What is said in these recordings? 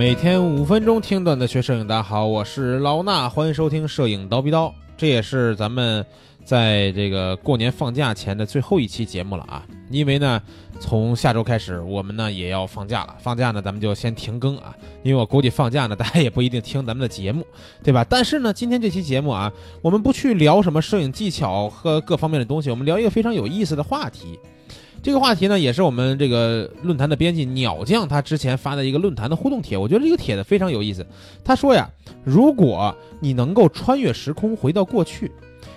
每天五分钟听段子学摄影，大家好，我是老衲，欢迎收听摄影刀逼刀。这也是咱们在这个过年放假前的最后一期节目了啊！因为呢，从下周开始我们呢也要放假了，放假呢咱们就先停更啊，因为我估计放假呢大家也不一定听咱们的节目，对吧？但是呢，今天这期节目啊，我们不去聊什么摄影技巧和各方面的东西，我们聊一个非常有意思的话题。这个话题呢，也是我们这个论坛的编辑鸟将他之前发的一个论坛的互动帖。我觉得这个帖子非常有意思。他说呀，如果你能够穿越时空回到过去，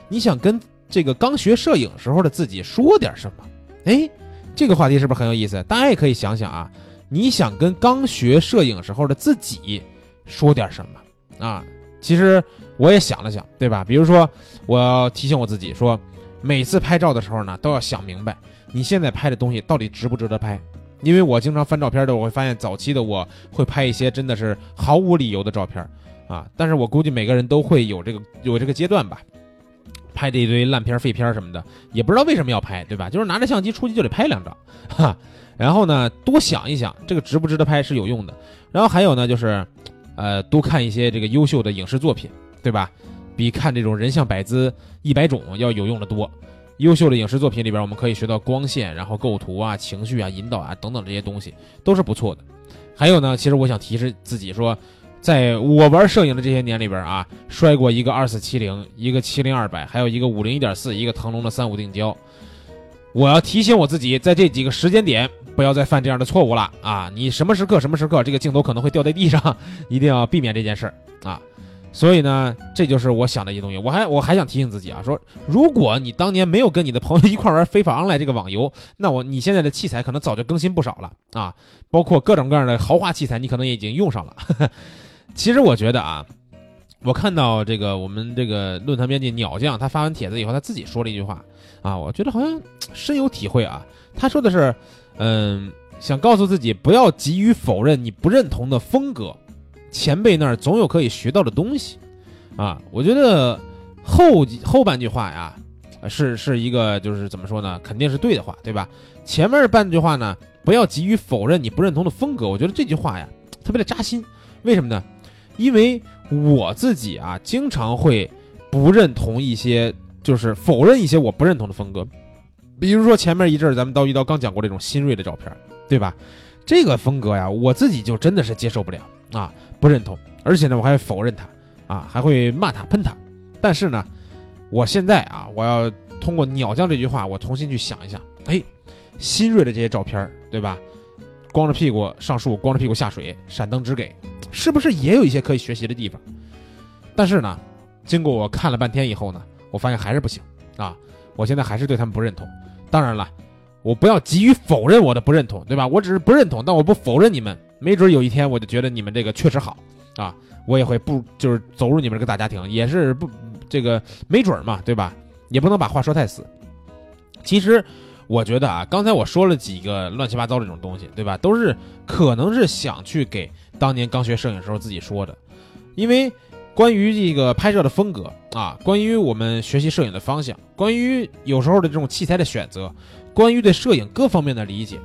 你想跟这个刚学摄影时候的自己说点什么？哎，这个话题是不是很有意思？大家也可以想想啊，你想跟刚学摄影时候的自己说点什么啊？其实我也想了想，对吧？比如说，我要提醒我自己说，每次拍照的时候呢，都要想明白。你现在拍的东西到底值不值得拍？因为我经常翻照片的，我会发现早期的我会拍一些真的是毫无理由的照片啊。但是我估计每个人都会有这个有这个阶段吧，拍的一堆烂片废片什么的，也不知道为什么要拍，对吧？就是拿着相机出去就得拍两张，哈。然后呢，多想一想这个值不值得拍是有用的。然后还有呢，就是，呃，多看一些这个优秀的影视作品，对吧？比看这种人像百姿一百种要有用的多。优秀的影视作品里边，我们可以学到光线，然后构图啊、情绪啊、引导啊等等这些东西都是不错的。还有呢，其实我想提示自己说，在我玩摄影的这些年里边啊，摔过一个二四七零，一个七零二百，还有一个五零一点四，一个腾龙的三五定焦。我要提醒我自己，在这几个时间点不要再犯这样的错误了啊！你什么时刻、什么时刻，这个镜头可能会掉在地上，一定要避免这件事儿啊！所以呢，这就是我想的一些东西。我还我还想提醒自己啊，说如果你当年没有跟你的朋友一块玩非法 online 这个网游，那我你现在的器材可能早就更新不少了啊，包括各种各样的豪华器材，你可能也已经用上了。其实我觉得啊，我看到这个我们这个论坛编辑鸟将他发完帖子以后，他自己说了一句话啊，我觉得好像深有体会啊。他说的是，嗯，想告诉自己不要急于否认你不认同的风格。前辈那儿总有可以学到的东西，啊，我觉得后后半句话呀，是是一个就是怎么说呢，肯定是对的话，对吧？前面半句话呢，不要急于否认你不认同的风格，我觉得这句话呀特别的扎心。为什么呢？因为我自己啊，经常会不认同一些，就是否认一些我不认同的风格。比如说前面一阵儿咱们刀一刀刚讲过这种新锐的照片，对吧？这个风格呀，我自己就真的是接受不了啊。不认同，而且呢，我还否认他，啊，还会骂他、喷他。但是呢，我现在啊，我要通过鸟将这句话，我重新去想一想，哎，新锐的这些照片，对吧？光着屁股上树，光着屁股下水，闪灯只给，是不是也有一些可以学习的地方？但是呢，经过我看了半天以后呢，我发现还是不行啊！我现在还是对他们不认同。当然了，我不要急于否认我的不认同，对吧？我只是不认同，但我不否认你们。没准有一天我就觉得你们这个确实好啊，我也会不就是走入你们这个大家庭，也是不这个没准嘛，对吧？也不能把话说太死。其实我觉得啊，刚才我说了几个乱七八糟这种东西，对吧？都是可能是想去给当年刚学摄影时候自己说的，因为关于这个拍摄的风格啊，关于我们学习摄影的方向，关于有时候的这种器材的选择，关于对摄影各方面的理解，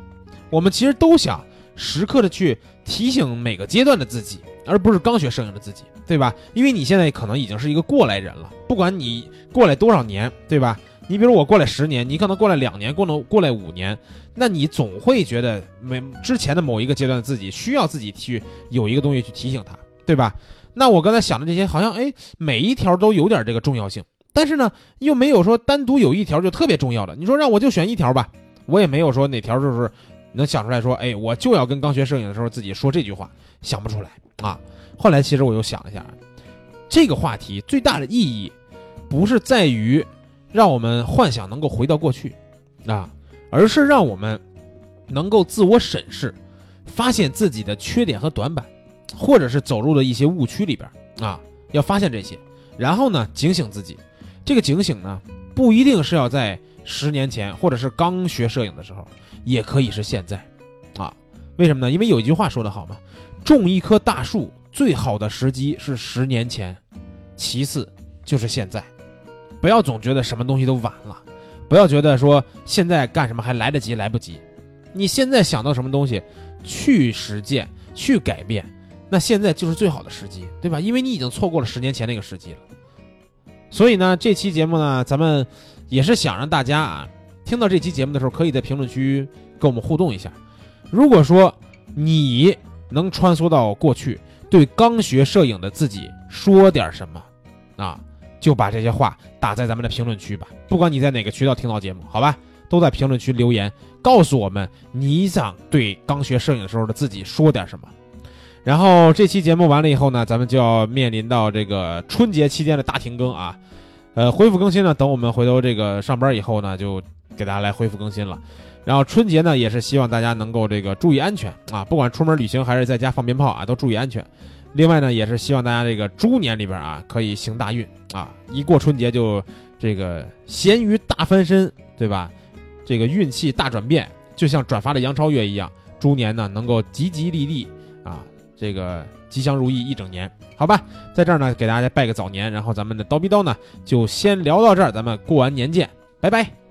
我们其实都想。时刻的去提醒每个阶段的自己，而不是刚学摄影的自己，对吧？因为你现在可能已经是一个过来人了，不管你过来多少年，对吧？你比如我过来十年，你可能过来两年，过了过来五年，那你总会觉得每之前的某一个阶段自己需要自己去有一个东西去提醒他，对吧？那我刚才想的这些，好像哎，每一条都有点这个重要性，但是呢，又没有说单独有一条就特别重要的。你说让我就选一条吧，我也没有说哪条就是。能想出来说，哎，我就要跟刚学摄影的时候自己说这句话，想不出来啊。后来其实我又想了一下，这个话题最大的意义，不是在于让我们幻想能够回到过去啊，而是让我们能够自我审视，发现自己的缺点和短板，或者是走入了一些误区里边啊，要发现这些，然后呢警醒自己。这个警醒呢，不一定是要在十年前，或者是刚学摄影的时候。也可以是现在，啊，为什么呢？因为有一句话说得好嘛，种一棵大树最好的时机是十年前，其次就是现在，不要总觉得什么东西都晚了，不要觉得说现在干什么还来得及来不及，你现在想到什么东西，去实践去改变，那现在就是最好的时机，对吧？因为你已经错过了十年前那个时机了。所以呢，这期节目呢，咱们也是想让大家啊，听到这期节目的时候，可以在评论区跟我们互动一下。如果说你能穿梭到过去，对刚学摄影的自己说点什么啊，就把这些话打在咱们的评论区吧。不管你在哪个渠道听到节目，好吧，都在评论区留言，告诉我们你想对刚学摄影的时候的自己说点什么。然后这期节目完了以后呢，咱们就要面临到这个春节期间的大停更啊，呃，恢复更新呢，等我们回头这个上班以后呢，就给大家来恢复更新了。然后春节呢，也是希望大家能够这个注意安全啊，不管出门旅行还是在家放鞭炮啊，都注意安全。另外呢，也是希望大家这个猪年里边啊，可以行大运啊，一过春节就这个咸鱼大翻身，对吧？这个运气大转变，就像转发的杨超越一样，猪年呢能够吉吉利利啊。这个吉祥如意一整年，好吧，在这儿呢给大家拜个早年，然后咱们的叨逼叨呢就先聊到这儿，咱们过完年见，拜拜。